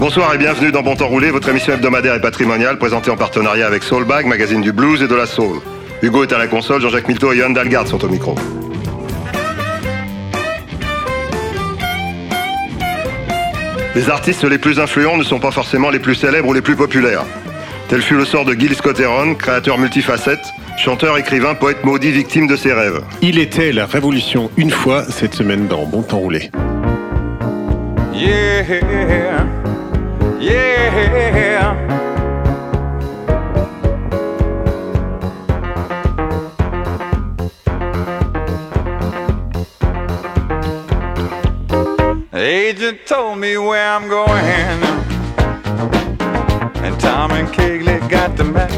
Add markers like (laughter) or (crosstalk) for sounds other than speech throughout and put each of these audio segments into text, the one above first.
Bonsoir et bienvenue dans Bon Temps Roulé, votre émission hebdomadaire et patrimoniale présentée en partenariat avec Soulbag, magazine du blues et de la soul. Hugo est à la console, Jean-Jacques Milto et Yann Dalgard sont au micro. Les artistes les plus influents ne sont pas forcément les plus célèbres ou les plus populaires. Tel fut le sort de Gil Scott-Heron, créateur multifacette, chanteur, écrivain, poète maudit, victime de ses rêves. Il était la révolution une fois cette semaine dans Bon Temps Roulé. Yeah, yeah. Agent told me where I'm going, and Tom and Kegley got the map.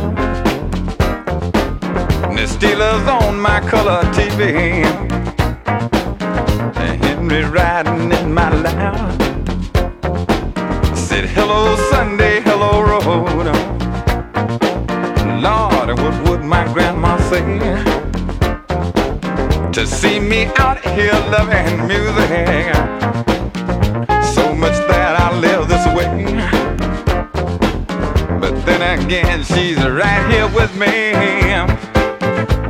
And the Steelers on my color TV, and Henry riding in my lap. Said, Hello, Sunday, hello, road. Lord, what would my grandma say? To see me out here loving music so much that I live this way. But then again, she's right here with me,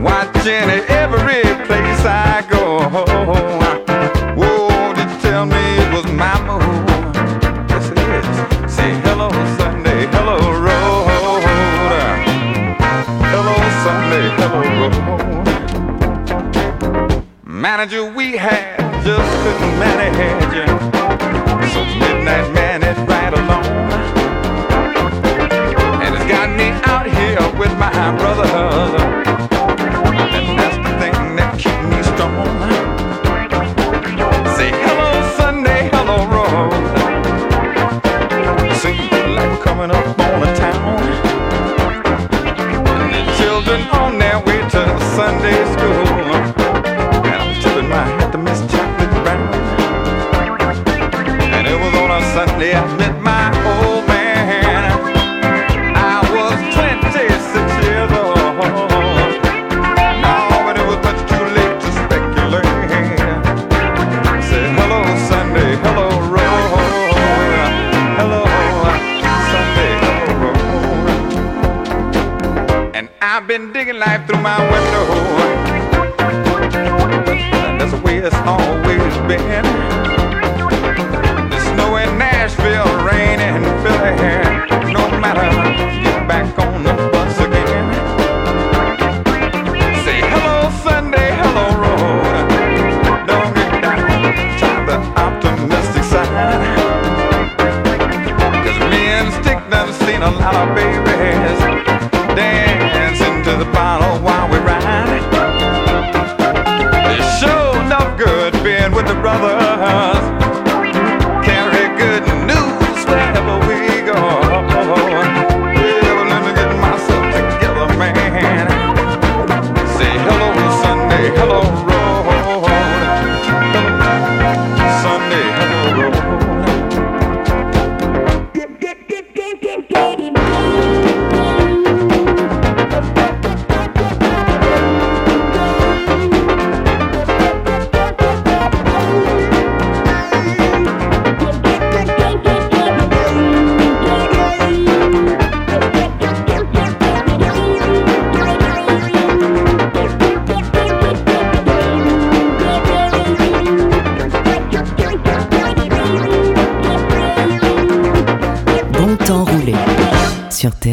watching every place I go.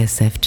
Sur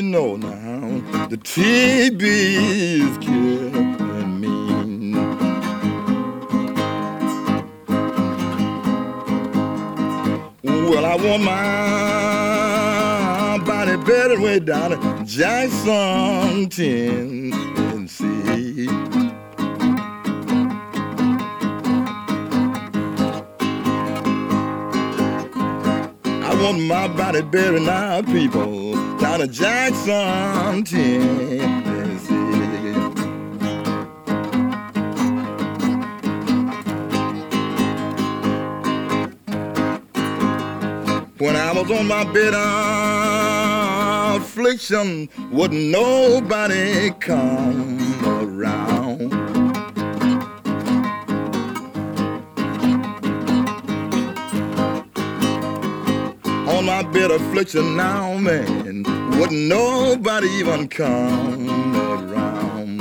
you know now, the TB is killing me. Well, I want my body better way down Jackson, want my body buried now, people, down at Jackson, Tennessee. When I was on my bed affliction, wouldn't nobody come around. My of affliction now, man, wouldn't nobody even come around.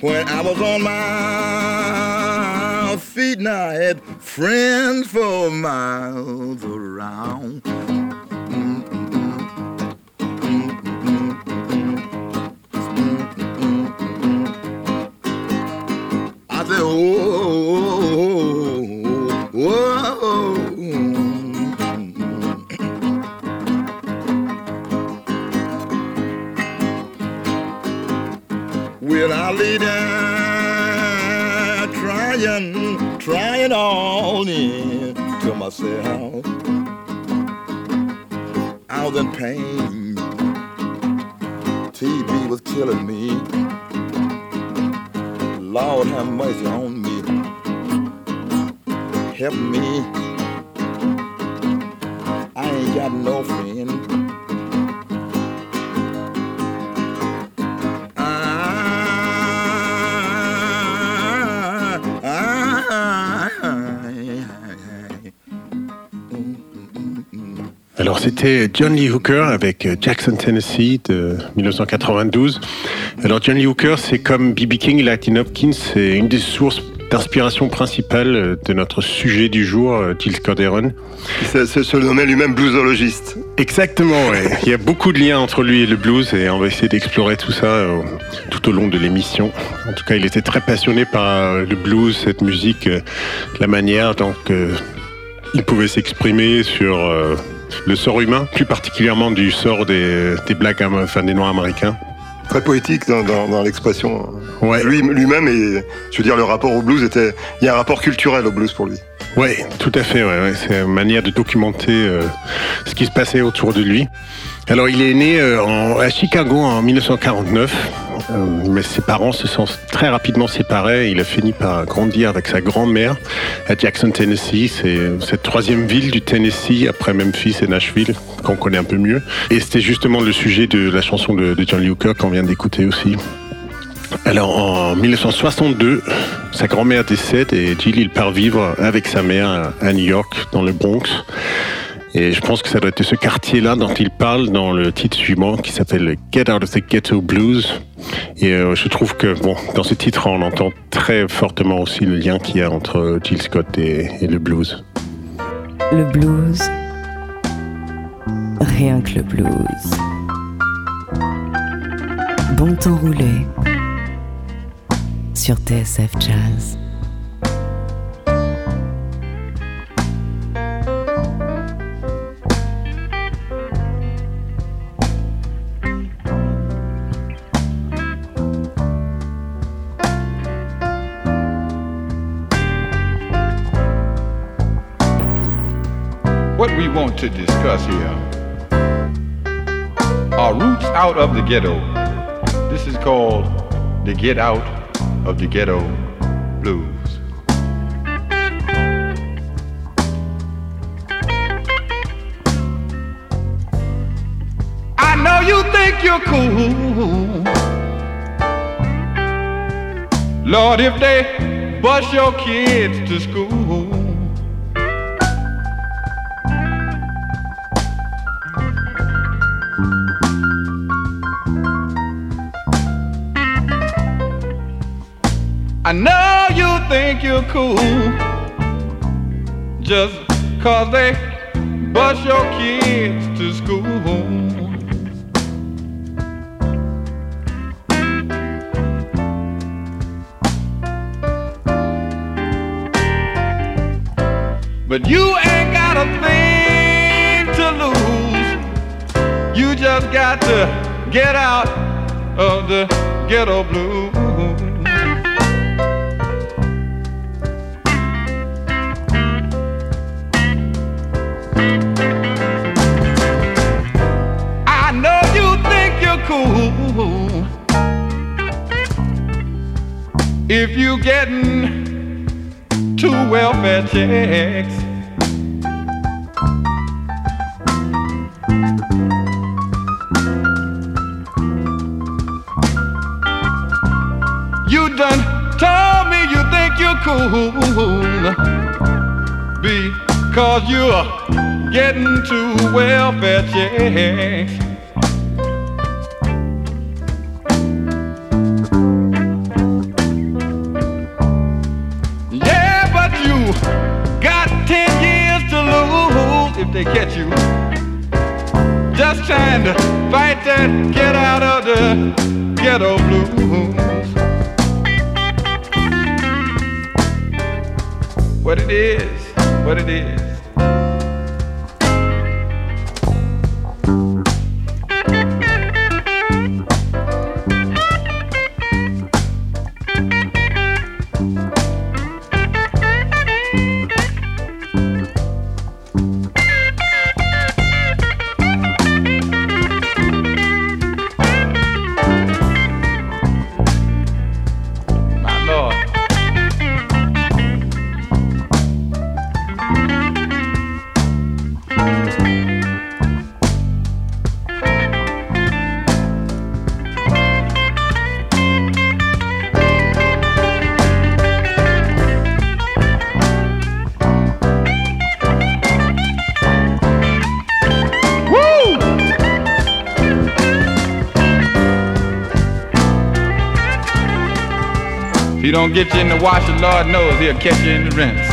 When I was on my feet, now I had friends for miles around. Myself. I was in pain. TB was killing me. Lord have mercy on me. Help me. I ain't got no friend. Alors c'était John Lee Hooker avec euh, Jackson Tennessee de 1992. Alors John Lee Hooker, c'est comme B.B. King et Latin Hopkins, c'est une des sources d'inspiration principale euh, de notre sujet du jour, euh, Jill Scott Heron. Il se, nommait lui-même bluesologiste. Exactement, ouais. (laughs) Il y a beaucoup de liens entre lui et le blues et on va essayer d'explorer tout ça euh, tout au long de l'émission. En tout cas, il était très passionné par euh, le blues, cette musique, euh, la manière dont euh, il pouvait s'exprimer sur euh, le sort humain, plus particulièrement du sort des, des blacks, am- enfin des noirs américains. Très poétique dans, dans- dans l'expression. Ouais. Lui, lui-même, et je veux dire, le rapport au blues était. Il y a un rapport culturel au blues pour lui. Ouais, tout à fait. Ouais, ouais. C'est une manière de documenter euh, ce qui se passait autour de lui. Alors, il est né euh, à Chicago en 1949, euh, mais ses parents se sont très rapidement séparés. Il a fini par grandir avec sa grand-mère à Jackson, Tennessee. C'est cette troisième ville du Tennessee après Memphis et Nashville qu'on connaît un peu mieux. Et c'était justement le sujet de la chanson de, John Lee qu'on vient d'écouter aussi. Alors en 1962, sa grand-mère décède et Jill il part vivre avec sa mère à New York, dans le Bronx. Et je pense que ça doit être ce quartier-là dont il parle dans le titre suivant qui s'appelle Get Out of the Ghetto Blues. Et euh, je trouve que bon, dans ce titre, on entend très fortement aussi le lien qu'il y a entre Jill Scott et, et le blues. Le blues. Rien que le blues. Bon temps roulé. Sur TSF Jazz. What we want to discuss here are roots out of the ghetto. This is called the Get Out of the Ghetto Blues. I know you think you're cool. Lord, if they bus your kids to school. I know you think you're cool just cause they bus your kids to school. But you ain't got a thing to lose. You just got to get out of the ghetto blues. If you getting two welfare checks. You done told me you think you're cool because you're getting two welfare checks. Catch you. Just trying to fight that get out of the ghetto blues. What it is, what it is. Don't get you in the washer, Lord knows he'll catch you in the rinse.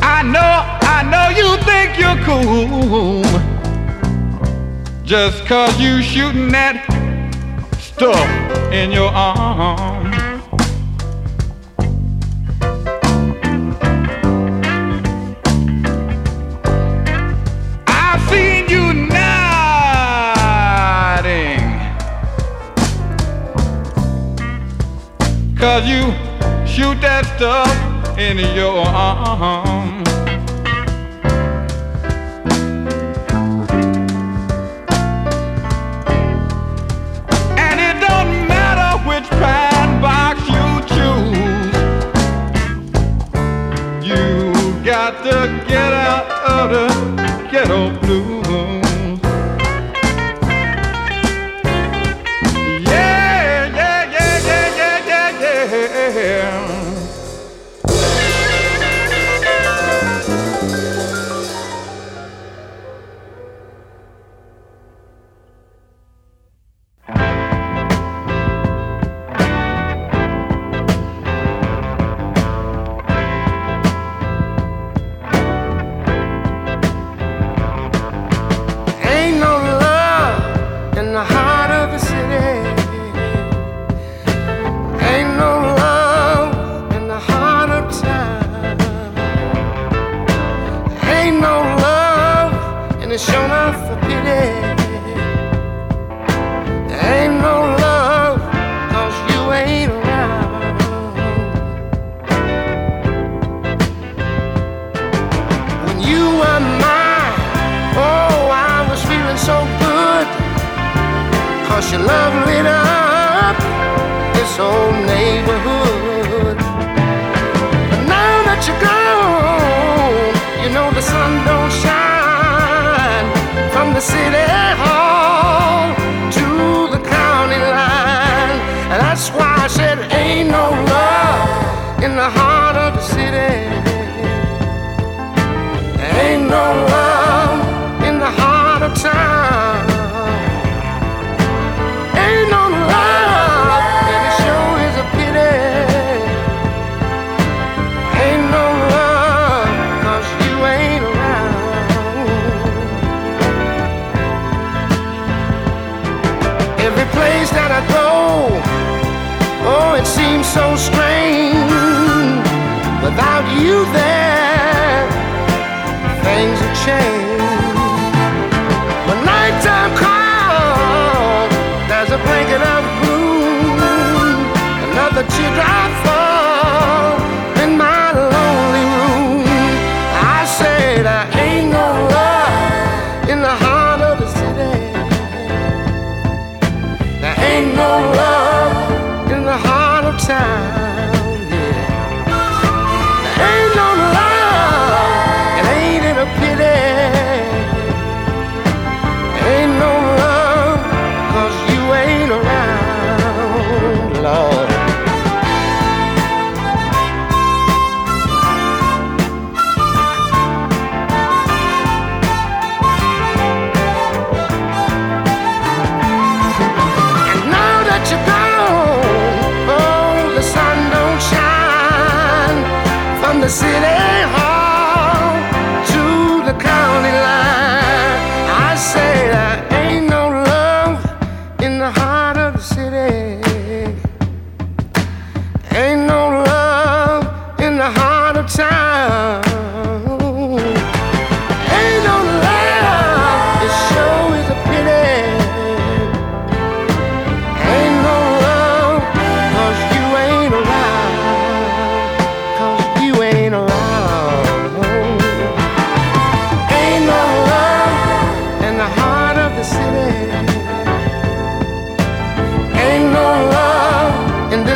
I know, I know you think you're cool. Just cause you shooting that stuff in your arm. Cause you shoot that stuff in your arm. Things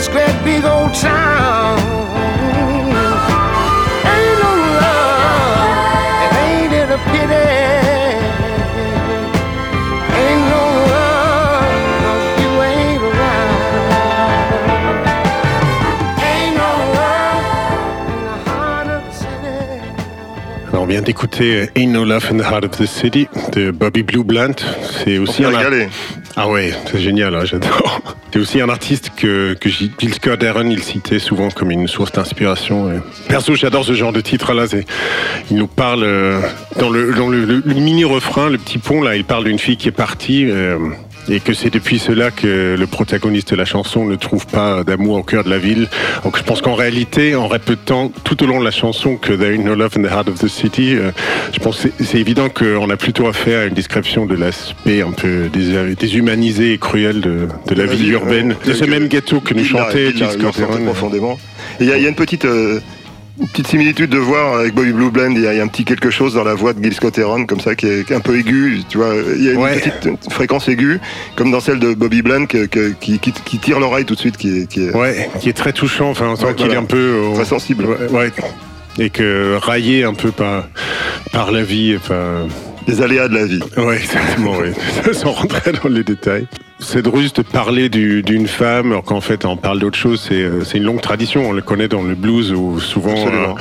this great big old town. Ain't no love, and ain't it a pity? Ain't no love, 'cause you ain't around. Ain't no love in the heart of the city. Alors, on vient d'écouter Ain't No Love in the Heart of the City de Bobby Blue Blunt. C'est aussi un. Ah ouais, c'est génial, hein, j'adore. C'est aussi un artiste que, que Aaron, il citait souvent comme une source d'inspiration. Perso, j'adore ce genre de titre-là. Il nous parle euh, dans le mini-refrain, le petit pont, là, il parle d'une fille qui est partie. euh, et que c'est depuis cela que le protagoniste de la chanson ne trouve pas d'amour au cœur de la ville. Donc je pense qu'en réalité, en répétant tout au long de la chanson que There ain't no love in the heart of the city, euh, je pense que c'est- évident qu'on a plutôt affaire à une description de l'aspect un peu dés- déshumanisé et cruel de, de la La ville ville, urbaine, ouais. de ce même ghetto que nous chantait ressenti Heron. profondément. Et il y, y a une petite, euh, une petite similitude de voir avec Bobby Blue Blend. Il y, a, il y a un petit quelque chose dans la voix de Gil Scott Heron, comme ça, qui est, un peu aigu. Tu vois, il y a une Ouais. petite fréquence aiguë, comme dans celle de Bobby Blend, que- que- qui, tire l'oreille tout de suite, qui est, qui est Ouais, qui est très touchant. Enfin, on sent Ouais, qu'il voilà. est un peu très sensible. Ouais. et que raillé un peu par par la vie. Enfin, Les aléas de la vie. Ouais, exactement, oui. Sans (laughs) rentrer dans les détails. Cette ruse de parler du- d'une femme, alors qu'en fait on parle d'autre chose, c'est euh, c'est une longue tradition. On le connaît dans le blues où souvent euh,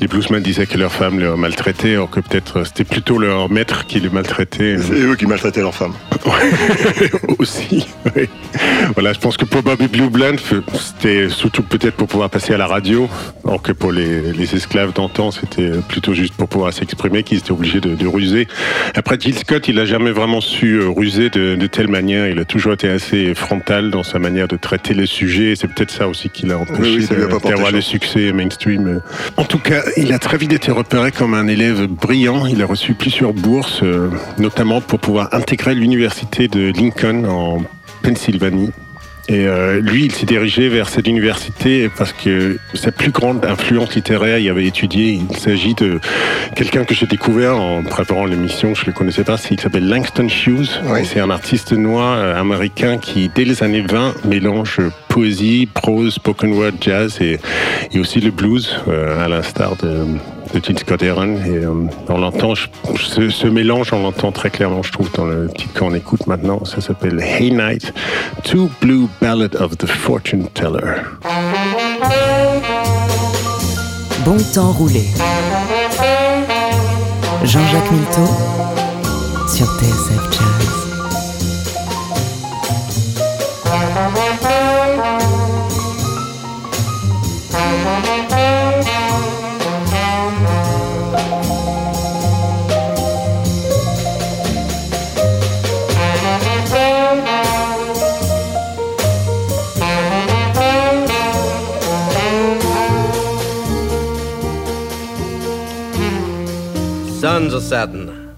les bluesmen disaient que leur femme les maltraitait, alors que peut-être euh, c'était plutôt leur maître qui les maltraitait. C'est eux qui maltraitaient leurs femmes. (laughs) aussi. oui. Voilà, je pense que pour Bobby Blue Blunt, c'était surtout peut-être pour pouvoir passer à la radio, alors que pour les, les esclaves d'antan, c'était plutôt juste pour pouvoir s'exprimer qu'ils étaient obligés de, de ruser. Après, Jill Scott, il n'a jamais vraiment su ruser de, de telle manière. Il a toujours été assez frontal dans sa manière de traiter les sujets. et C'est peut-être ça aussi qui l'a empêché Oui, oui, d'avoir le succès mainstream. En tout cas, il a très vite été repéré comme un élève brillant. Il a reçu plusieurs bourses, euh, notamment pour pouvoir intégrer l'université de Lincoln en Pennsylvanie. Et euh, lui, il s'est dirigé vers cette université parce que sa plus grande influence littéraire, il avait étudié. Il s'agit de quelqu'un que j'ai découvert en préparant l'émission. Je ne le connaissais pas. Il s'appelle Langston Hughes. Oui. C'est un artiste noir euh, américain qui, dès les années 20, mélange poésie, prose, spoken word, jazz et, et aussi le blues, euh, à l'instar de, Gene Scott Heron. Et euh, on l'entend, ce mélange, on l'entend très clairement, je trouve, dans le titre qu'on écoute maintenant. Ça s'appelle Hey Night, Two Blue Ballad of the Fortune Teller. Bon temps roulé. Jean-Jacques Milteau sur TSF Jazz. A.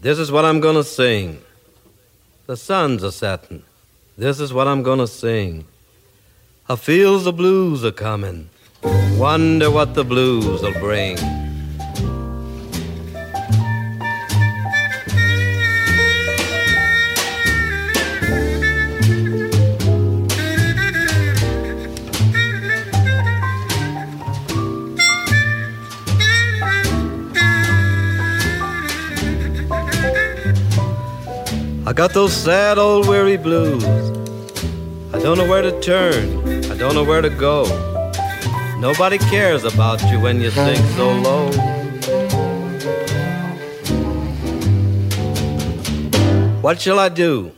This is what I'm gonna sing. The sun's a setting. This is what I'm gonna sing. I feels the blues are coming. Wonder what the blues will bring. I got those sad old weary blues. I don't know where to turn. I don't know where to go. Nobody cares about you when you sink so low. What shall I do?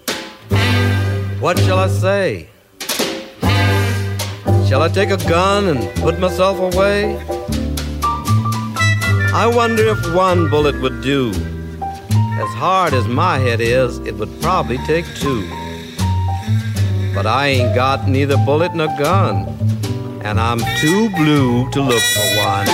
What shall I say? Shall I take a gun and put myself away? I wonder if one bullet would do. As hard as my head is, it would probably take two. But I ain't got neither bullet nor gun, and I'm too blue to look for one.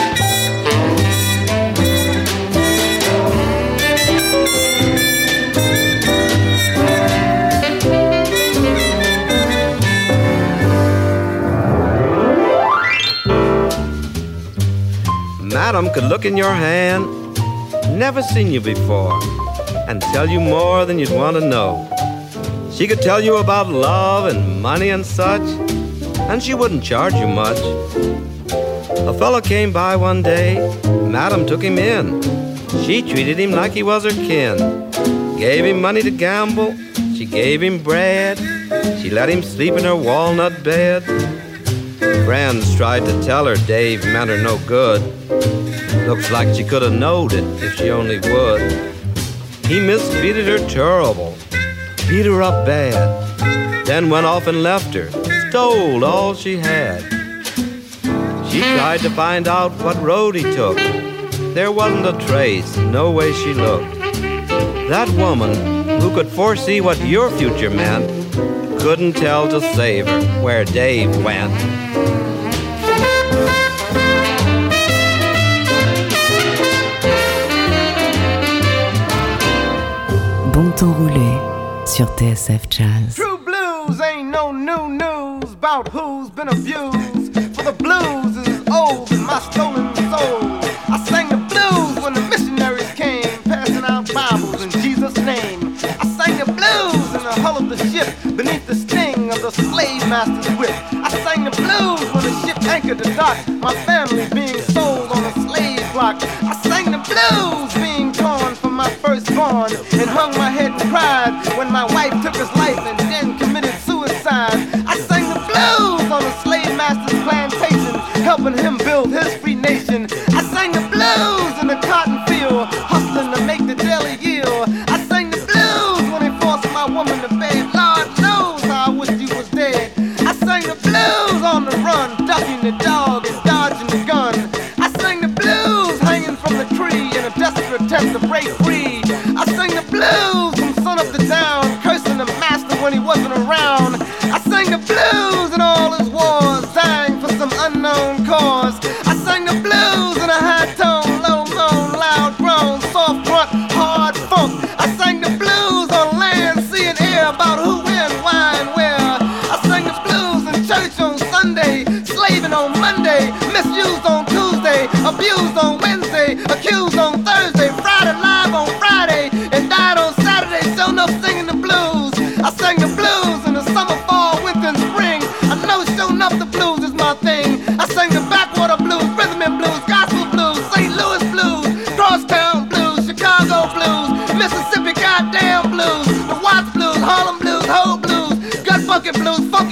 Madam could look in your hand, never seen you before, and tell you more than you'd want to know. She could tell you about love and money and such, and she wouldn't charge you much. A fellow came by one day, Madam took him in. She treated him like he was her kin. Gave him money to gamble, she gave him bread. She let him sleep in her walnut bed. Friends tried to tell her Dave meant her no good. Looks like she could have knowed it if she only would. He mistreated her terrible, beat her up bad, then went off and left her, stole all she had. She tried to find out what road he took. There wasn't a trace, no way she looked. That woman, who could foresee what your future meant, couldn't tell to save her where Dave went. Bon temps roulé sur TSF Jazz. True blues ain't no new news about who's been abused. For the blues is old in my stolen soul. I sang the blues when the missionaries came, passing out Bibles in Jesus' name. I sang the blues in the hull of the ship, beneath the sting of the slave master's whip. I sang the blues when the ship anchored the dock, my family being sold on a slave block. I sang firstborn, and hung my head and cried when my wife took his life and then committed suicide. I sang the blues on a slave master's plantation, helping him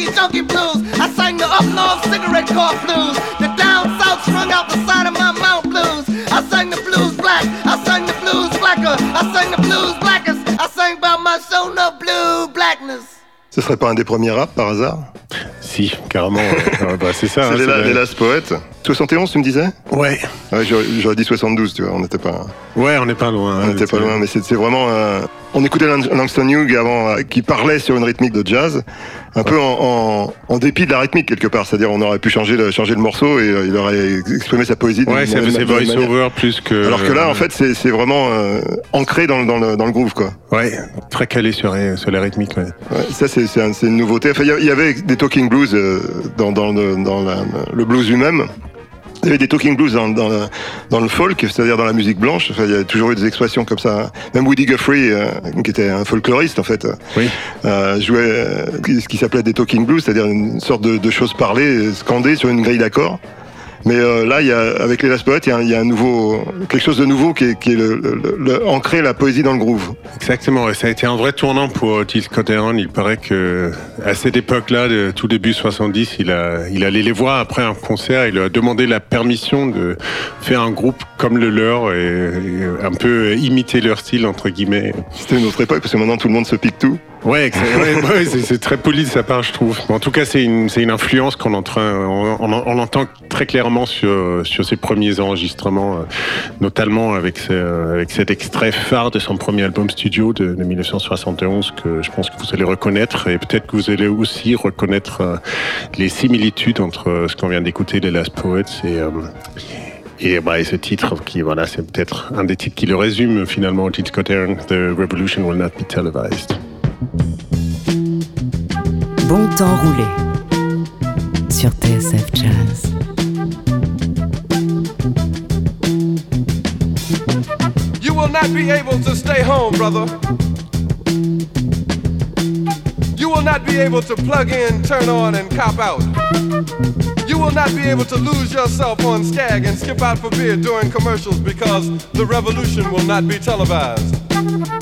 blues, funky junky blues. I sang the up north cigarette car blues, the down south strung out the side of my mount blues. I sang the blues black, I sang the blues blacker, I sang the blues blackest, I sang about my shown up blue blackness. Ce serait pas un des premiers rap par hasard? Si, carrément. euh, (laughs) bah, c'est ça. hein, C'est le- les Poets. 71, tu me disais? Ouais. Ouais, j'aurais dit 72, tu vois, on n'était pas, Ouais, on n'est pas loin. on hein, n'était pas loin, mais c'est c'est vraiment un, on écoutait Lang- Langston Hughes avant, euh, qui parlait sur une rythmique de jazz, un peu en, en- en dépit de la rythmique quelque part. C'est-à-dire, on aurait pu changer le, changer le morceau et euh, il aurait exprimé sa poésie. Ouais, c'est voice-over plus que. Alors que là, en fait, c'est vraiment euh, ancré dans, le- dans, le, dans le groove, quoi. Ouais, très calé sur, sur la rythmique. Ouais. Ouais, ça, c'est c'est un- c'est une nouveauté. Enfin, il y a- il y avait des talking blues euh, dans, dans, le, dans la- le blues lui-même. Il y avait des talking blues dans, dans, le, dans le folk, c'est-à-dire dans la musique blanche. Enfin, il y a toujours eu des expressions comme ça. Même Woody Guthrie, euh, qui était un folkloriste en fait, Oui. euh, jouait euh, ce qui s'appelait des talking blues, c'est-à-dire une sorte de, de choses parlées, euh, scandées sur une grille d'accords. Mais euh, là, il y a, avec les Last Poets, il y a, un- il y a un nouveau, quelque chose de nouveau qui est, qui est le, le- le- ancrer la poésie dans le groove. Exactement, et ça a été un vrai tournant pour Otis Cotteron. Il paraît que à cette époque-là, tout début 70, il a, il allait les voir après un concert. Il leur a demandé la permission de faire un groupe comme le leur et, et un peu imiter leur style entre guillemets. C'était une autre époque parce que maintenant tout le monde se pique tout. Ouais, c'est ouais, (laughs) très poli de sa part, je trouve. En tout cas, c'est une, influence qu'on on, on- on entend très clairement sur, sur ses premiers enregistrements, euh, notamment avec, ce- avec cet extrait phare de son premier album studio de, de 1971 que je pense que vous allez reconnaître et peut-être que vous allez aussi reconnaître euh, les similitudes entre euh, ce qu'on vient d'écouter des Last Poets et euh, et, bah, et ce titre, qui voilà, c'est peut-être un des titres qui le résume finalement, Otis Cotteron, The Revolution Will Not Be Televised. Bon temps roulé sur TSF Jazz. You will not be able to stay home, brother. You will not be able to plug in, turn on, and cop out. You will not be able to lose yourself on Skag and skip out for beer during commercials because the revolution will not be televised.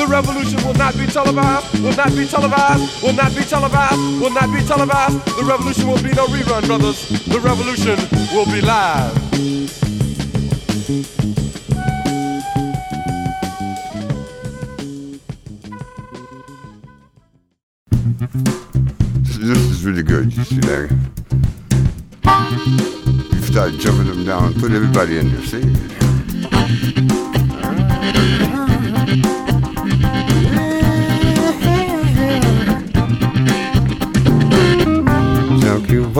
The revolution will not be televised, will not be televised, will not be televised, will not be televised. The revolution will be no rerun, brothers. The revolution will be live. This, is really good. You see that? You start jumping them down, put everybody in there. See?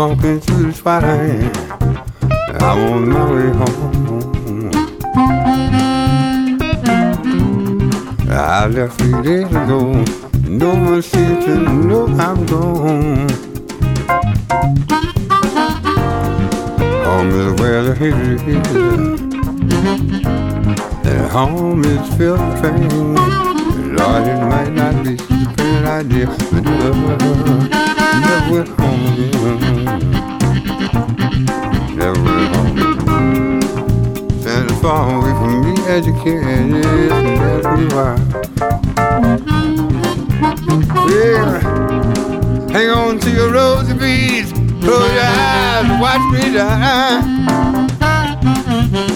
Walking through the twilight. I'm on my way home. I left three days ago. No one seems to know I'm gone. Home is where the hatred is. And home is filled with pain. Lord, it might not be such a bad idea, but never, went home again. Home far away from me, that's me why. Yeah, hang on to your rosy beads, close your eyes, watch me die.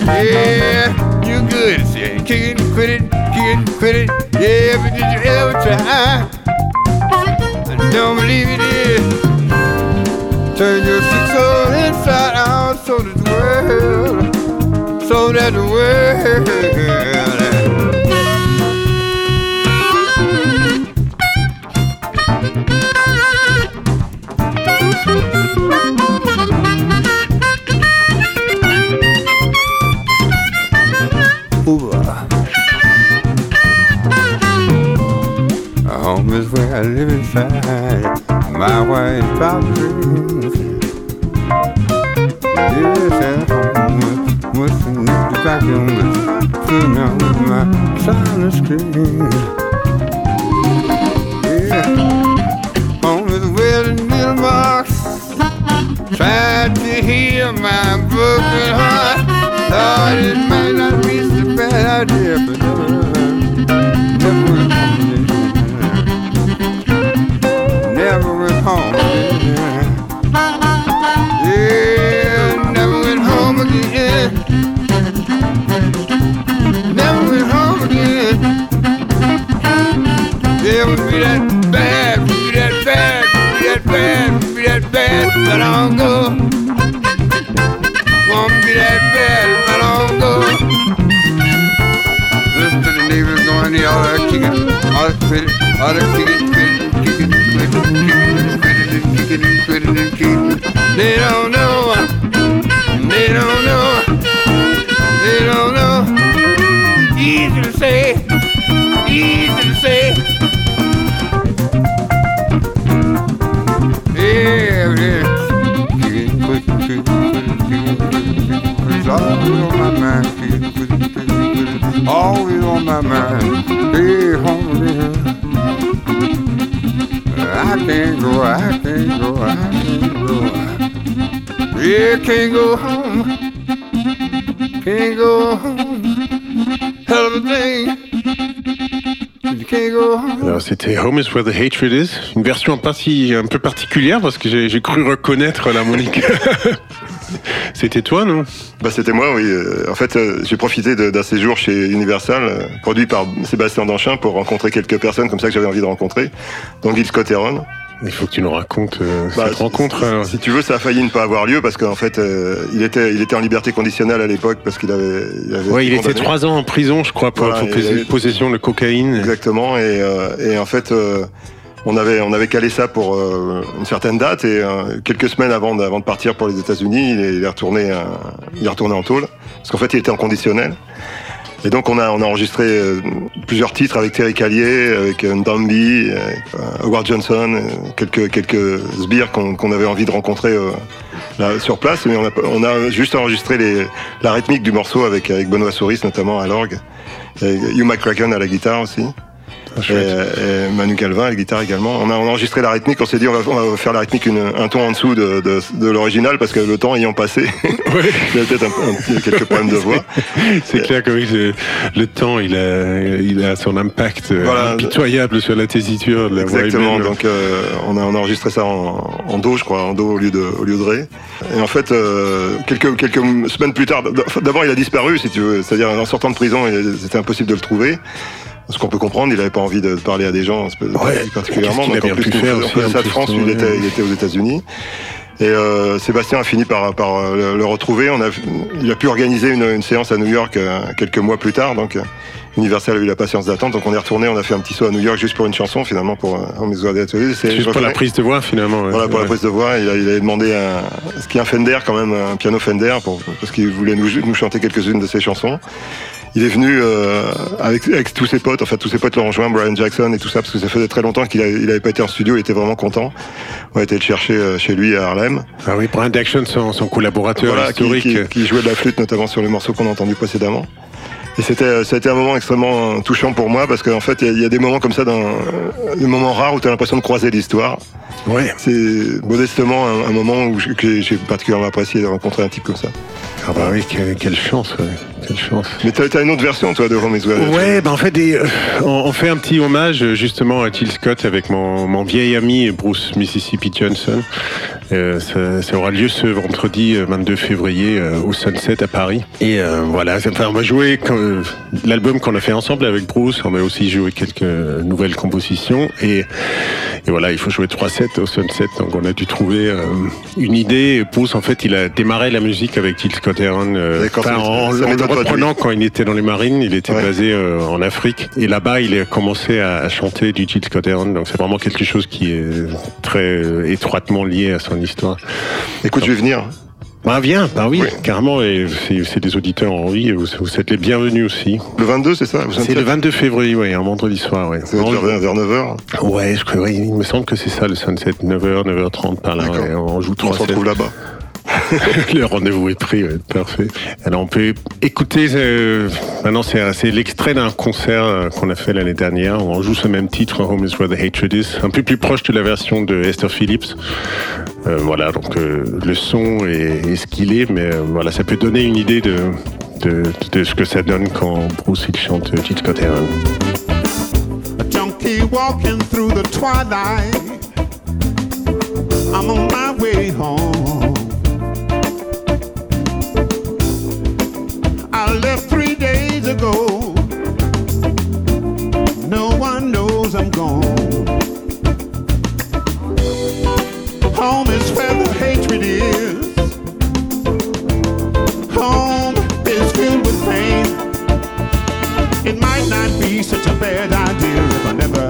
Yeah, you good, say, kick it, quit it, quit it. Yeah, but did you ever try? Don't believe you did. Turn your sick soul inside out so that the world, so that the world. Where I live inside my white boundaries. Yes, home with the vacuum out with my silent scream. Yeah, home is where the needle marks tried to heal my broken heart. Thought it might not be a bad idea, but never, never that bad, but I don't go. Won't be that bad, but I don't go. Listen to the neighbors going, all that kicking, all that quit it, all that kicking, quit it, kicking, quit it, kicking, quit it, kicking, quit it, and kicking. They don't know, they don't know, they don't know. Easy to say, easy to say. Always on my mind, quit, quit, quit. Always on my mind. Hey, again. I can't go, I can't go, I can't go. Yeah, can't go home. Can't go home. Hell of a thing. You can't go home. C'était Home is where the hatred is, une version pas si un peu particulière parce que j'ai cru reconnaître l'harmonica. (laughs) c'était toi, non? Bah, c'était moi, oui. Euh, En fait, euh, j'ai profité d'un séjour chez Universal, euh, produit par Sébastien Danchin, pour rencontrer quelques personnes comme ça que j'avais envie de rencontrer, dont Gil Scott Heron. Il faut que tu nous racontes euh, Bah, cette si- rencontre. si, alors. si tu veux, ça a failli ne pas avoir lieu parce qu'en fait, euh, il était, il était en liberté conditionnelle à l'époque parce qu'il avait, il avait Ouais, été il était trois ans en prison, je crois, pour, Voilà, pour et- pos- et- possession de cocaïne. Exactement. Et, euh, et en fait, on avait, on avait calé ça pour euh, une certaine date et euh, quelques semaines avant, de- avant de partir pour les États-Unis, il, est- retourné, euh, il est retourné en tôle parce qu'en fait, il était en conditionnel. Et donc on a, on a enregistré euh, plusieurs titres avec Terry Callier, avec euh, Ndambi, euh, Howard Johnson, quelques, quelques sbires qu'on avait envie de rencontrer là, sur place. Mais on a, on a juste enregistré les, la rythmique du morceau avec, avec Benoît Souris notamment à l'orgue, Hugh McCracken à la guitare aussi. Et, et Manu Calvin la guitare également. On a, on a enregistré la rythmique, on s'est dit on va, on va faire la rythmique une- un ton en dessous de, de, de l'original parce que le temps ayant passé, (laughs) il y a peut-être un, un quelques problèmes de (laughs) voix. C'est clair que oui, le temps, il a, il a son impact euh, Voilà. impitoyable sur la tessiture de la Exactement. Donc euh, on, a, on a enregistré ça en, en do, je crois, en do au lieu de, au lieu de ré. Et en fait, euh, quelques quelques semaines plus tard, d'abord il a disparu, si tu veux. C'est-à-dire en sortant de prison, c'était impossible de le trouver. Ce qu'on peut comprendre, il n'avait pas envie de parler à des gens particulièrement. qu'il a Donc, en plus, faire en ça de plus, France, ouais. il était, il était aux États-Unis. Et euh, Sébastien a fini par, par euh, le, le retrouver. On a, il a pu organiser une, une séance à New York euh, quelques mois plus tard. Donc, euh, Universal a eu la patience d'attendre. Donc, on est retourné. On a fait un petit saut à New York juste pour une chanson, finalement, pour euh, Hatred is. C'est- Juste pour la prise de voix, finalement. ouais. voilà, pour la Ouais. prise de voix, il, a, il avait demandé un, ce qui est un Fender quand même, un piano Fender, pour, parce qu'il voulait nous, nous chanter quelques-unes de ses chansons. Il est venu euh, avec, avec tous ses potes, enfin tous ses potes l'ont rejoint, Brian Jackson et tout ça, parce que ça faisait très longtemps qu'il avait, il avait pas été en studio, il était vraiment content. On a été le chercher euh, chez lui à Harlem. Ah oui, Brian Jackson, son, son collaborateur Voilà, historique. qui- qui jouait de la flûte notamment sur les morceaux qu'on a entendus précédemment. Et c'était, euh, ça a été un moment extrêmement touchant pour moi parce qu'en fait, il y a- il y, a des moments comme ça, dans, euh, des moments rares où tu as l'impression de croiser l'histoire. Ouais. C'est modestement un, un moment où j'ai- que j'ai particulièrement apprécié de rencontrer un type comme ça. Ah bah oui, quelle, quelle chance, ouais. Quelle chance. Mais t'as as une autre version, toi, de Home is Where Ouais, ben en fait, des- euh, on, on fait un petit hommage justement à Jill Scott avec mon, mon vieil ami Bruce Mississippi Johnson. Euh, ça, ça aura lieu ce vendredi euh, 22 février euh, au Sunset à Paris. Et voilà, enfin, on va jouer quand- euh, l'album qu'on a fait ensemble avec Bruce. On va aussi jouer quelques nouvelles compositions. Et, et voilà, il faut jouer trois sets au Sunset. Donc on a dû trouver euh, une idée. Et Bruce, en fait, il a démarré la musique avec Jill Scott Heron. euh, enfin, en, ça en le reprenant quand il était dans les marines, il était Ouais. basé euh, en Afrique. Et là-bas, il a commencé à, à chanter du Jill Scott Heron. Donc c'est vraiment quelque chose qui est très étroitement lié à son histoire. Écoute, je vais venir. Bah viens, bah oui, carrément. Et c'est c'est des auditeurs en vie. et Vous, vous êtes les bienvenus aussi. Le 22, c'est ça C'est le 22 février, oui, un vendredi soir. Va être vers, vers 9h. Ouais, je, ouais, il me semble que c'est ça le sunset, 9h, 9h30 par là. Ouais, on joue On trois se retrouve là-bas. (laughs) le rendez-vous est pris, parfait. Alors on peut écouter, euh, maintenant c'est l'extrait d'un concert euh, qu'on a fait l'année dernière, on joue ce même titre, Home is Where the Hatred Is, un peu plus proche de la version de Esther Phillips. Euh, voilà, donc le son est, ce qu'il est, mais voilà, ça peut donner une idée de, ce que ça donne quand Bruce il chante Scott Heron. Home is where the hatred is. Home is filled with pain. It might not be such a bad idea if I never,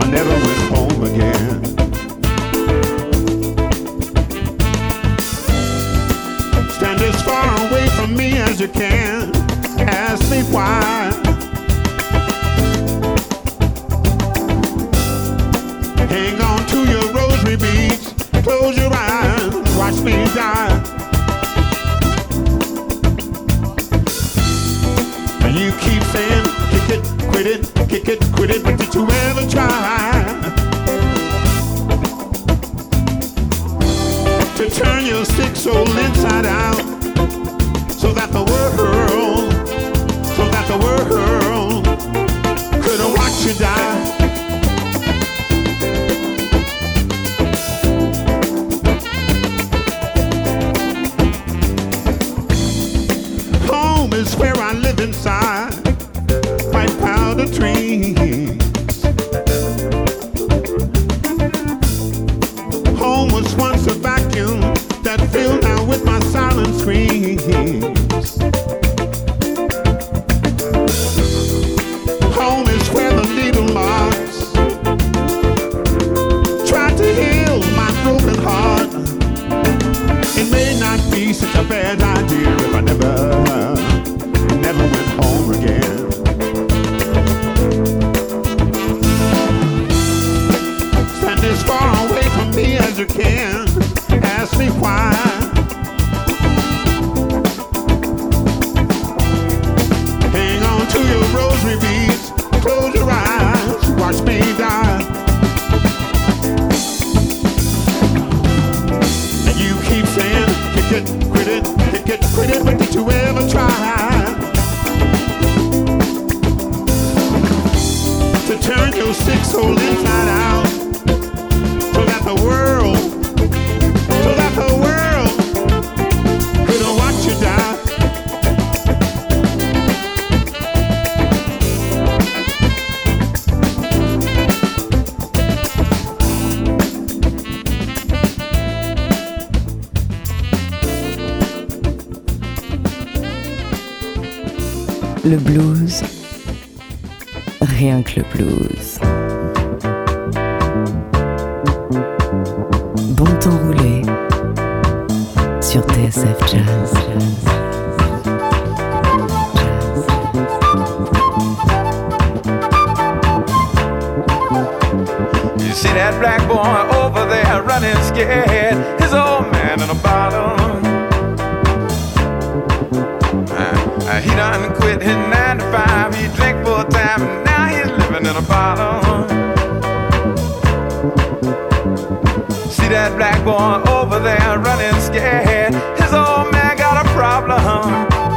I never went home again. Stand as far away from me as you can. Ask me why. Hang on to your rosary beads. Close your eyes. Watch me die. And you keep saying, kick it, quit it, kick it, quit it, but did you ever try to turn your sick soul inside out so that the world, so that the world could watch you die? Inside powder trees. le blues, rien que le blues. Bon temps roulé sur TSF Jazz. You see that black boy over there running scared, his old man in a bottle. He done quit his nine to five. He drink full time, and now he's living in a bottle. See that black boy over there running scared. His old man got a problem,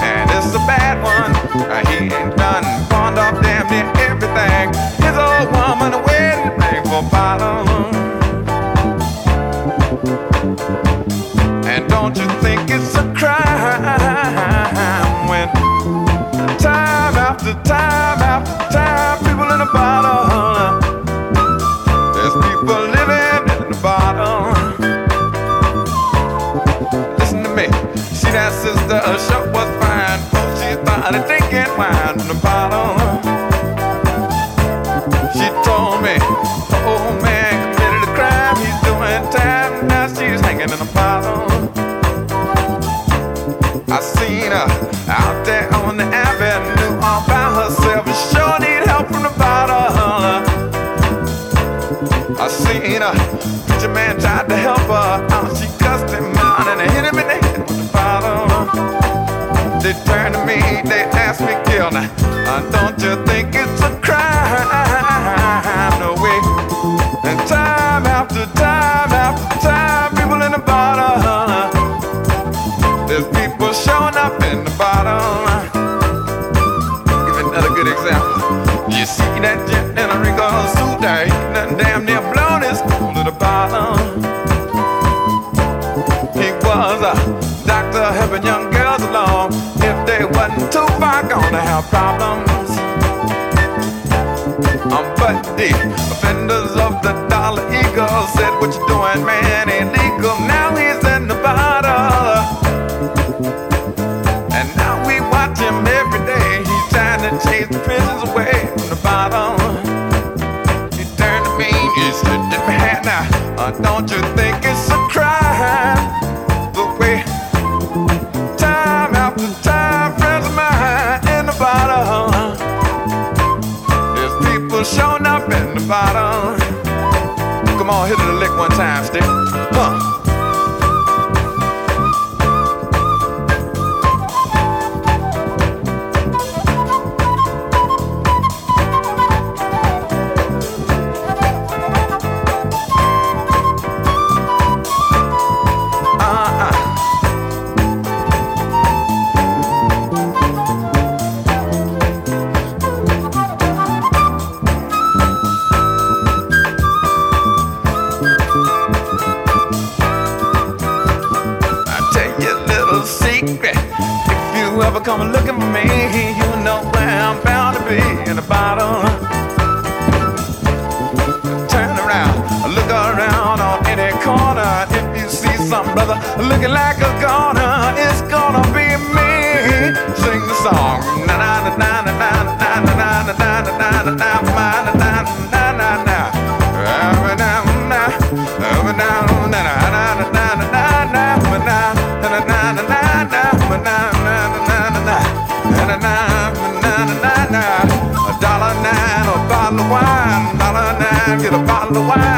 and it's a bad one. Uh, he ain't done pawned off damn near everything. His old woman a wedding ring for bottle. And don't you think after time after time people in a bottle? There's people living in the bottle. Listen to me. See that sister, her shirt was fine. Oh, she started drinking wine from the bottle. She told me, oh man committed a crime. He's doing time. Now she's hanging in a bottle. I seen her out there on the avenue her. Preacher man tried to help her out. She cussed him out and hit him in the head with the bottle. They turned to me, they asked me, Gil, now, uh, don't you think it's problems. Um, but the offenders of the dollar eagle said, What you doing, man? Illegal. Now he's in the bottle. And now we watch him every day. He's trying to chase the prisons away from the bottom. He turned to me, he said, Man, now, uh, don't you think it's a crime? One time, stick. the wild.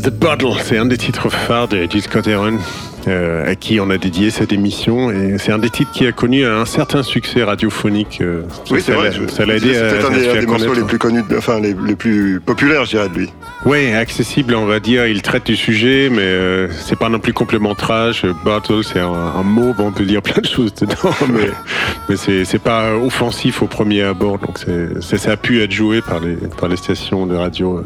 The Bottle, c'est un des titres phares de Gil Scott Heron. euh, à qui on a dédié cette émission. Et c'est un des titres qui a connu un certain succès radiophonique. euh, Oui, c'est vrai. je- Ça l'a aidé à, un des, morceaux les plus connus, de- enfin les, les plus populaires, je dirais, de lui. Oui, accessible, on va dire. Il traite du sujet, mais euh, c'est pas non plus complètement trash. Battle, c'est un, un mot, bon, on peut dire plein de choses dedans, (laughs) mais, mais c'est c'est pas offensif au premier abord. Donc c'est c'est- ça a pu être joué par les, par les stations de radio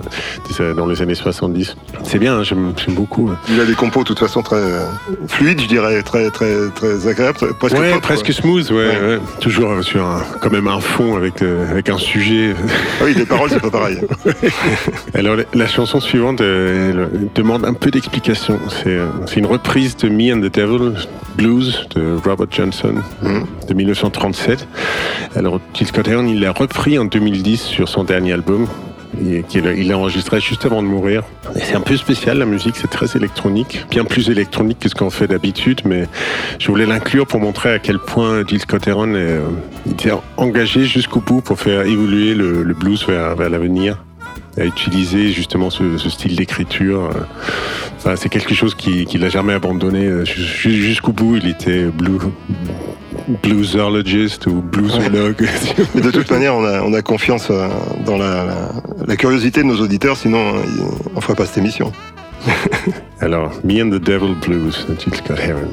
euh, dans les années 70. C'est bien, hein, j'aime beaucoup. Il a des compos de toute façon très euh, fluides, je dirais, très très très agréables, presque ouais, pop, presque quoi. smooth, ouais, ouais. Toujours sur un, quand même un fond avec, euh, avec un sujet. Ah oui, les paroles, c'est pas pareil. (laughs) Alors, la, la chanson suivante elle demande un peu d'explication. C'est c'est une reprise de Me and the Devil Blues de Robert Johnson de 1937. Alors, Scott Heron, il l'a repris en 2010 sur son dernier album. il l'a enregistré juste avant de mourir. C'est un peu spécial la musique, c'est très électronique, bien plus électronique que ce qu'on fait d'habitude, mais je voulais l'inclure pour montrer à quel point Heron est, euh, était engagé jusqu'au bout pour faire évoluer le, blues vers, l'avenir à utiliser justement ce, style d'écriture. euh. C'est quelque chose qui- qu'il n'a jamais abandonné euh, ju- ju- jusqu'au bout. Il était blue, bluesologist ou bluesologue. (laughs) Mais de toute manière, on a, on a confiance euh, dans la, la- la curiosité de nos auditeurs, sinon euh, on ferait pas cette émission. Alors, Me and the Devil Blues, Jill Scott Heron.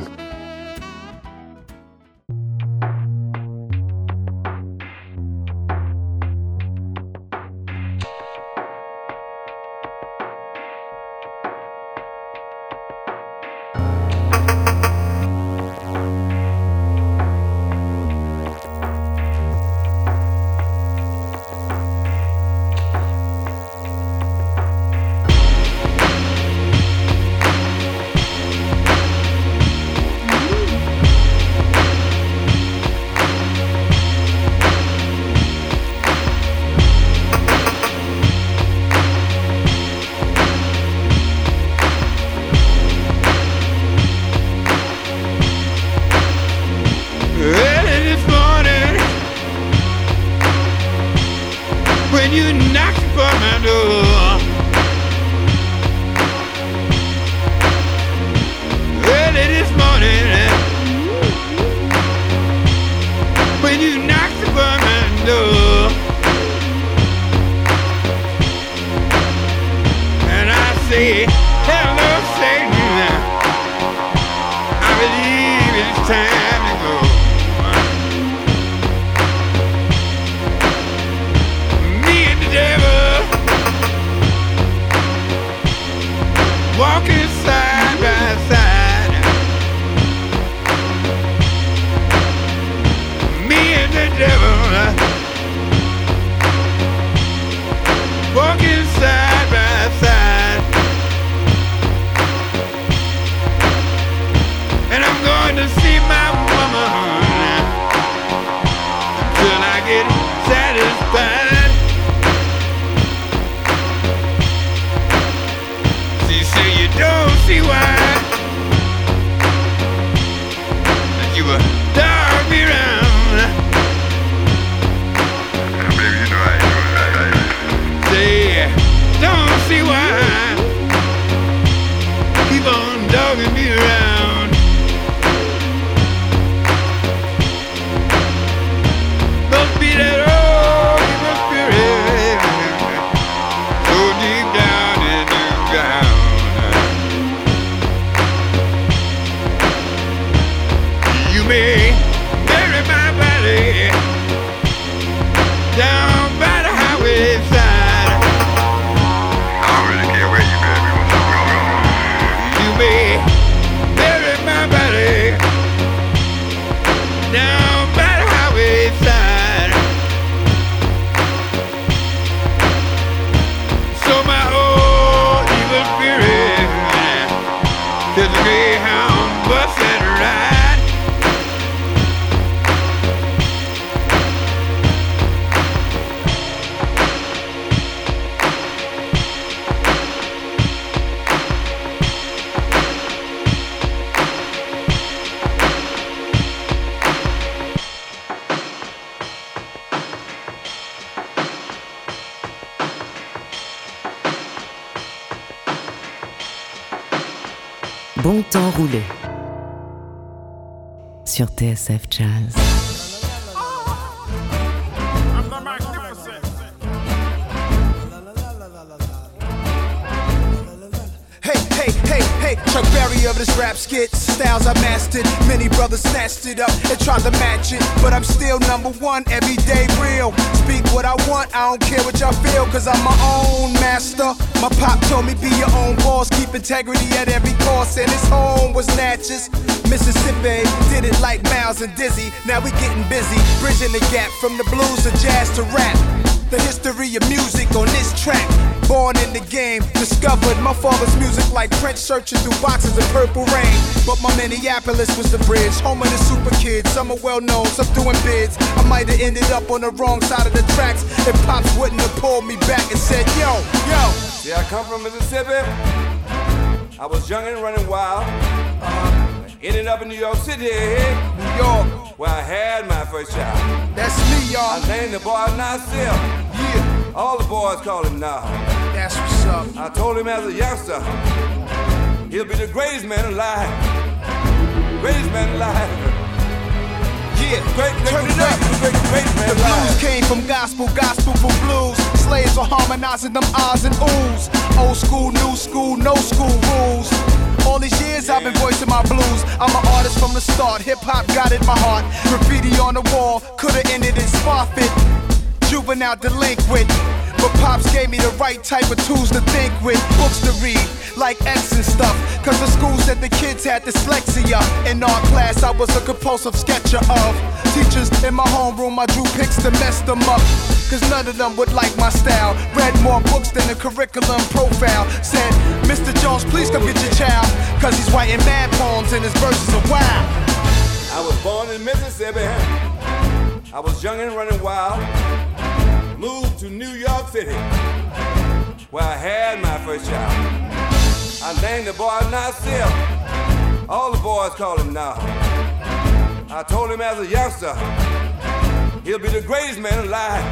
When you knocked upon my door. Sur TSF Jazz. Chuck Berry of this rap skit. Styles I mastered. Many brothers snatched it up and tried to match it. But I'm still number one, everyday real. Speak what I want, I don't care what y'all feel, cause I'm my own master. My pop told me be your own boss, keep integrity at every cost. And his home was Natchez. Mississippi did it like Miles and Dizzy. Now we getting busy, bridging the gap from the blues to jazz to rap. The history of music on this track. Born in the game, discovered my father's music like French searching through boxes of purple rain. But my Minneapolis was the bridge, home of the super kids. Some are well known, some doing bids. I might have ended up on the wrong side of the tracks if Pops wouldn't have pulled me back and said, Yo, yo. See, I come from Mississippi. I was young and running wild. Uh, ended up in New York City, New York, where I had my first child. That's me, y'all. I named the boy Nasir. Yeah. All the boys call him Nah. That's what's up. I told him as a youngster, he'll be the greatest man alive. Greatest man alive. Yeah, Great, turn it up. great, great, great The blues came from gospel, gospel for blues. Slaves are harmonizing them ahs and oohs. Old school, new school, no school rules. All these years I've been voicing my blues. I'm an artist from the start. Hip hop got in my heart. Graffiti on the wall, could've ended in spot. Juvenile delinquent. But Pops gave me the right type of tools to think with. Books to read, like X and stuff. Cause the school said the kids had dyslexia. In art class, I was a compulsive sketcher of. Teachers in my homeroom, I drew pics to mess them up. Cause none of them would like my style. Read more books than the curriculum profile. Said, Mr. Jones, please come get your child. Cause he's writing mad poems and his verses are wild. I was born in Mississippi. I was young and running wild. Moved to New York City, where I had my first child. I named the boy Nasir. All the boys call him Nah. I told him as a youngster, he'll be the greatest man alive.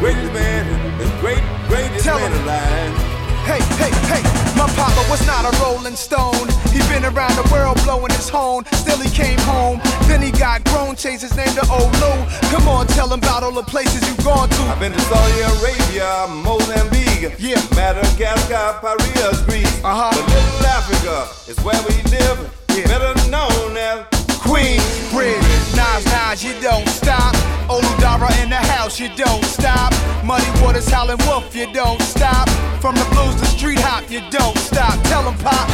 Greatest man, the great, greatest Tell man him. alive. Hey, hey, hey, my papa was not a rolling stone. He been around the world blowing his horn. Still he came home. Then he got grown, changed his name to Old Lou. Come on, tell him about all the places you've gone to. I've been to Saudi Arabia, Mozambique, Yeah. Madagascar, Paris, Greece. Uh-huh. But little Africa is where we live, Yeah. better known as Queen Bridge, Nas, Nas, you don't stop. Olu Dara in the house, you don't stop. Muddy Waters, Howlin' Wolf, you don't stop. From the blues to street hop, you don't stop. Tell him, Pop,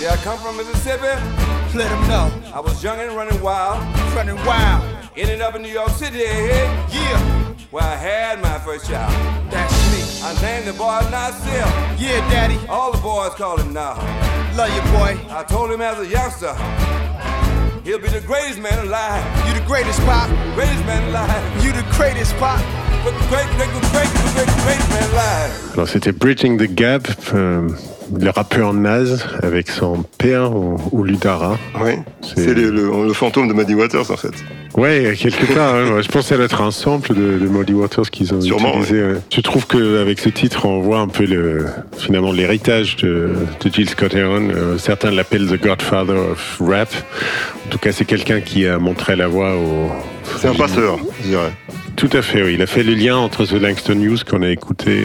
Yeah, I come from Mississippi. let him know. I was young and running wild. Running wild, Ended up in New York City, yeah, where I had my first child. that's me. I named the boy Nasir. Yeah, daddy, All the boys call him Nah. love you, boy. I told him as a youngster, he'll be the greatest man alive. You the greatest, Pop. Greatest man alive. You the greatest, Pop. Alors c'était Bridging the Gap, euh, le rappeur Naz avec son père ou, ou Ludara. Oui, c'est le, le- le fantôme de Muddy Waters en fait. Ouais, quelque part. hein, je pense que ça doit être un sample de, de Muddy Waters qu'ils ont Sûrement, utilisé. ouais. Je trouve qu'avec ce titre, on voit un peu le, finalement l'héritage de, de Jill Scott Heron. Euh, certains l'appellent The Godfather of Rap. En tout cas, c'est quelqu'un qui a montré la voie au. C'est un passeur, je dirais. Tout à fait, oui. Il a fait le lien entre The Langston News qu'on a écouté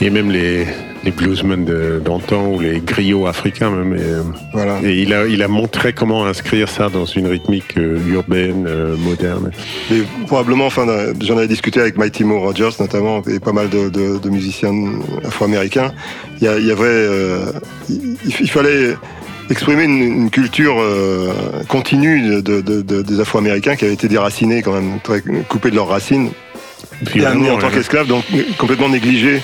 et, et même les, les bluesmen d'antan ou les griots africains même. Et, euh, Voilà. et il, a, il a montré comment inscrire ça dans une rythmique euh, urbaine, euh, moderne. Et probablement, enfin, j'en avais discuté avec Mighty Mo Rogers notamment, et pas mal de, de- de musiciens afro-américains. Il y, a- il y avait, euh, il, il fallait exprimer une, une culture euh, continue de, de- de- des Afro-Américains qui avaient été déracinés quand même, très coupés de leurs racines, et amenés en tant qu'esclaves, donc complètement négligés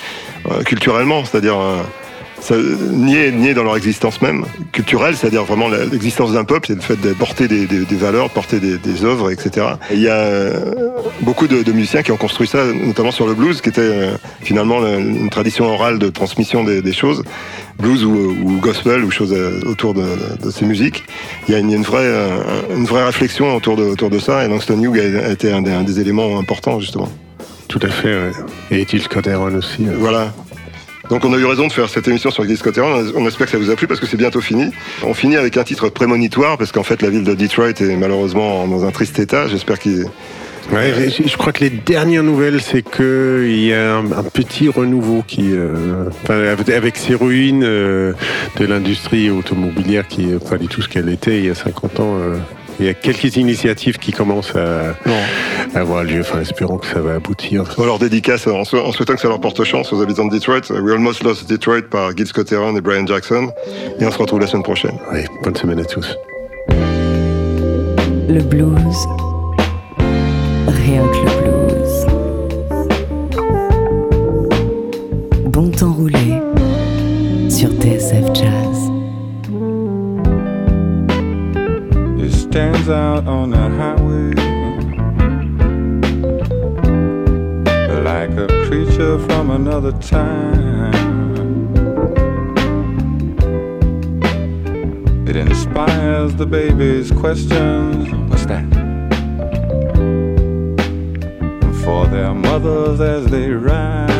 euh, culturellement, c'est-à-dire euh, ça, niés, niés dans leur existence même, culturelle, c'est-à-dire vraiment l'existence d'un peuple, c'est le fait de porter des, des- des valeurs, de porter des, des œuvres, etc. Et il y a euh, beaucoup de, de musiciens qui ont construit ça, notamment sur le blues, qui était euh, finalement une tradition orale de transmission des, choses, blues ou, ou gospel ou choses euh, autour de, de- de ces musiques. Il y a une, vraie, une vraie réflexion autour de, autour de ça, et Langston Hughes a, été un des, un éléments importants justement. Tout à fait, ouais. Et Scott Heron aussi. euh. Voilà. Donc on a eu raison de faire cette émission sur Heron. On espère que ça vous a plu parce que c'est bientôt fini. On finit avec un titre prémonitoire parce qu'en fait la ville de Detroit est malheureusement dans un triste état. J'espère qu'il Ouais, je, crois que les dernières nouvelles, c'est que il y a un, un petit renouveau qui, euh, avec ces ruines euh, de l'industrie automobilière qui n'est pas du tout ce qu'elle était il y a 50 ans. euh, il y a quelques initiatives qui commencent à, à avoir lieu. Enfin, espérons que ça va aboutir. Leur dédicace en, sou- en souhaitant que ça leur porte chance aux habitants de Detroit. We Almost Lost Detroit par Gil Scott Heron et Brian Jackson. Et on se retrouve la semaine prochaine. Bonne semaine à tous. Le blues. Rien que le blues. Bon temps roulé sur TSF Jazz. Stands out on the highway like a creature from another time. It inspires the baby's questions. What's that? For their mothers as they ride.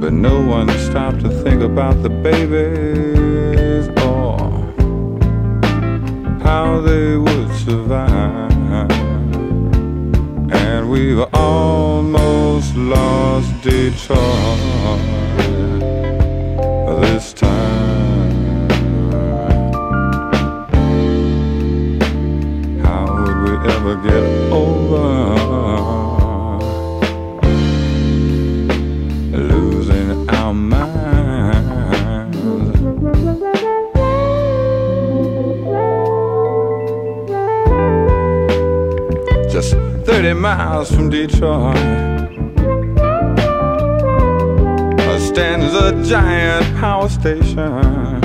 But no one stopped to think about the babies how they would survive. And we've almost lost Detroit this time. How would we ever get over? 30 miles from Detroit stands a giant power station.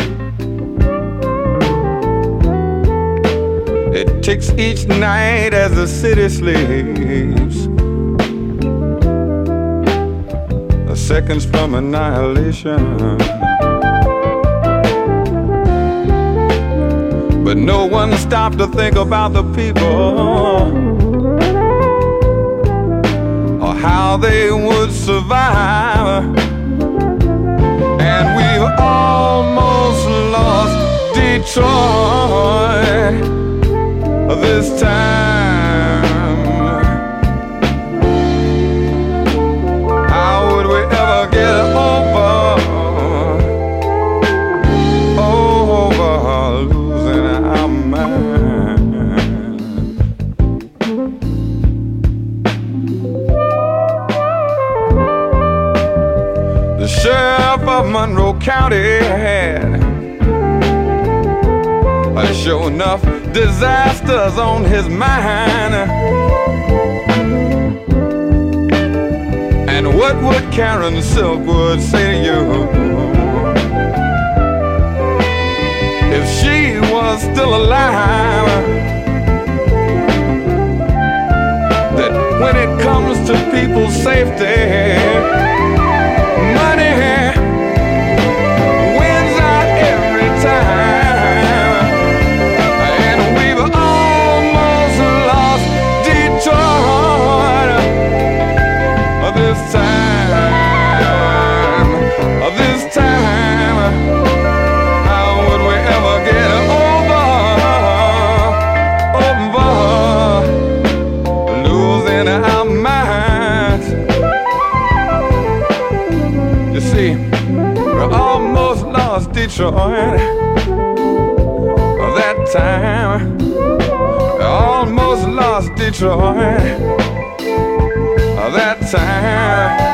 It ticks each night as the city sleeps. A seconds from annihilation. But no one stopped to think about the people how they would survive. And we've almost lost Detroit this time. Monroe County had sure enough disasters on his mind. And what would Karen Silkwood say to you if she was still alive? That when it comes to people's safety, Detroit that time, almost lost Detroit that time.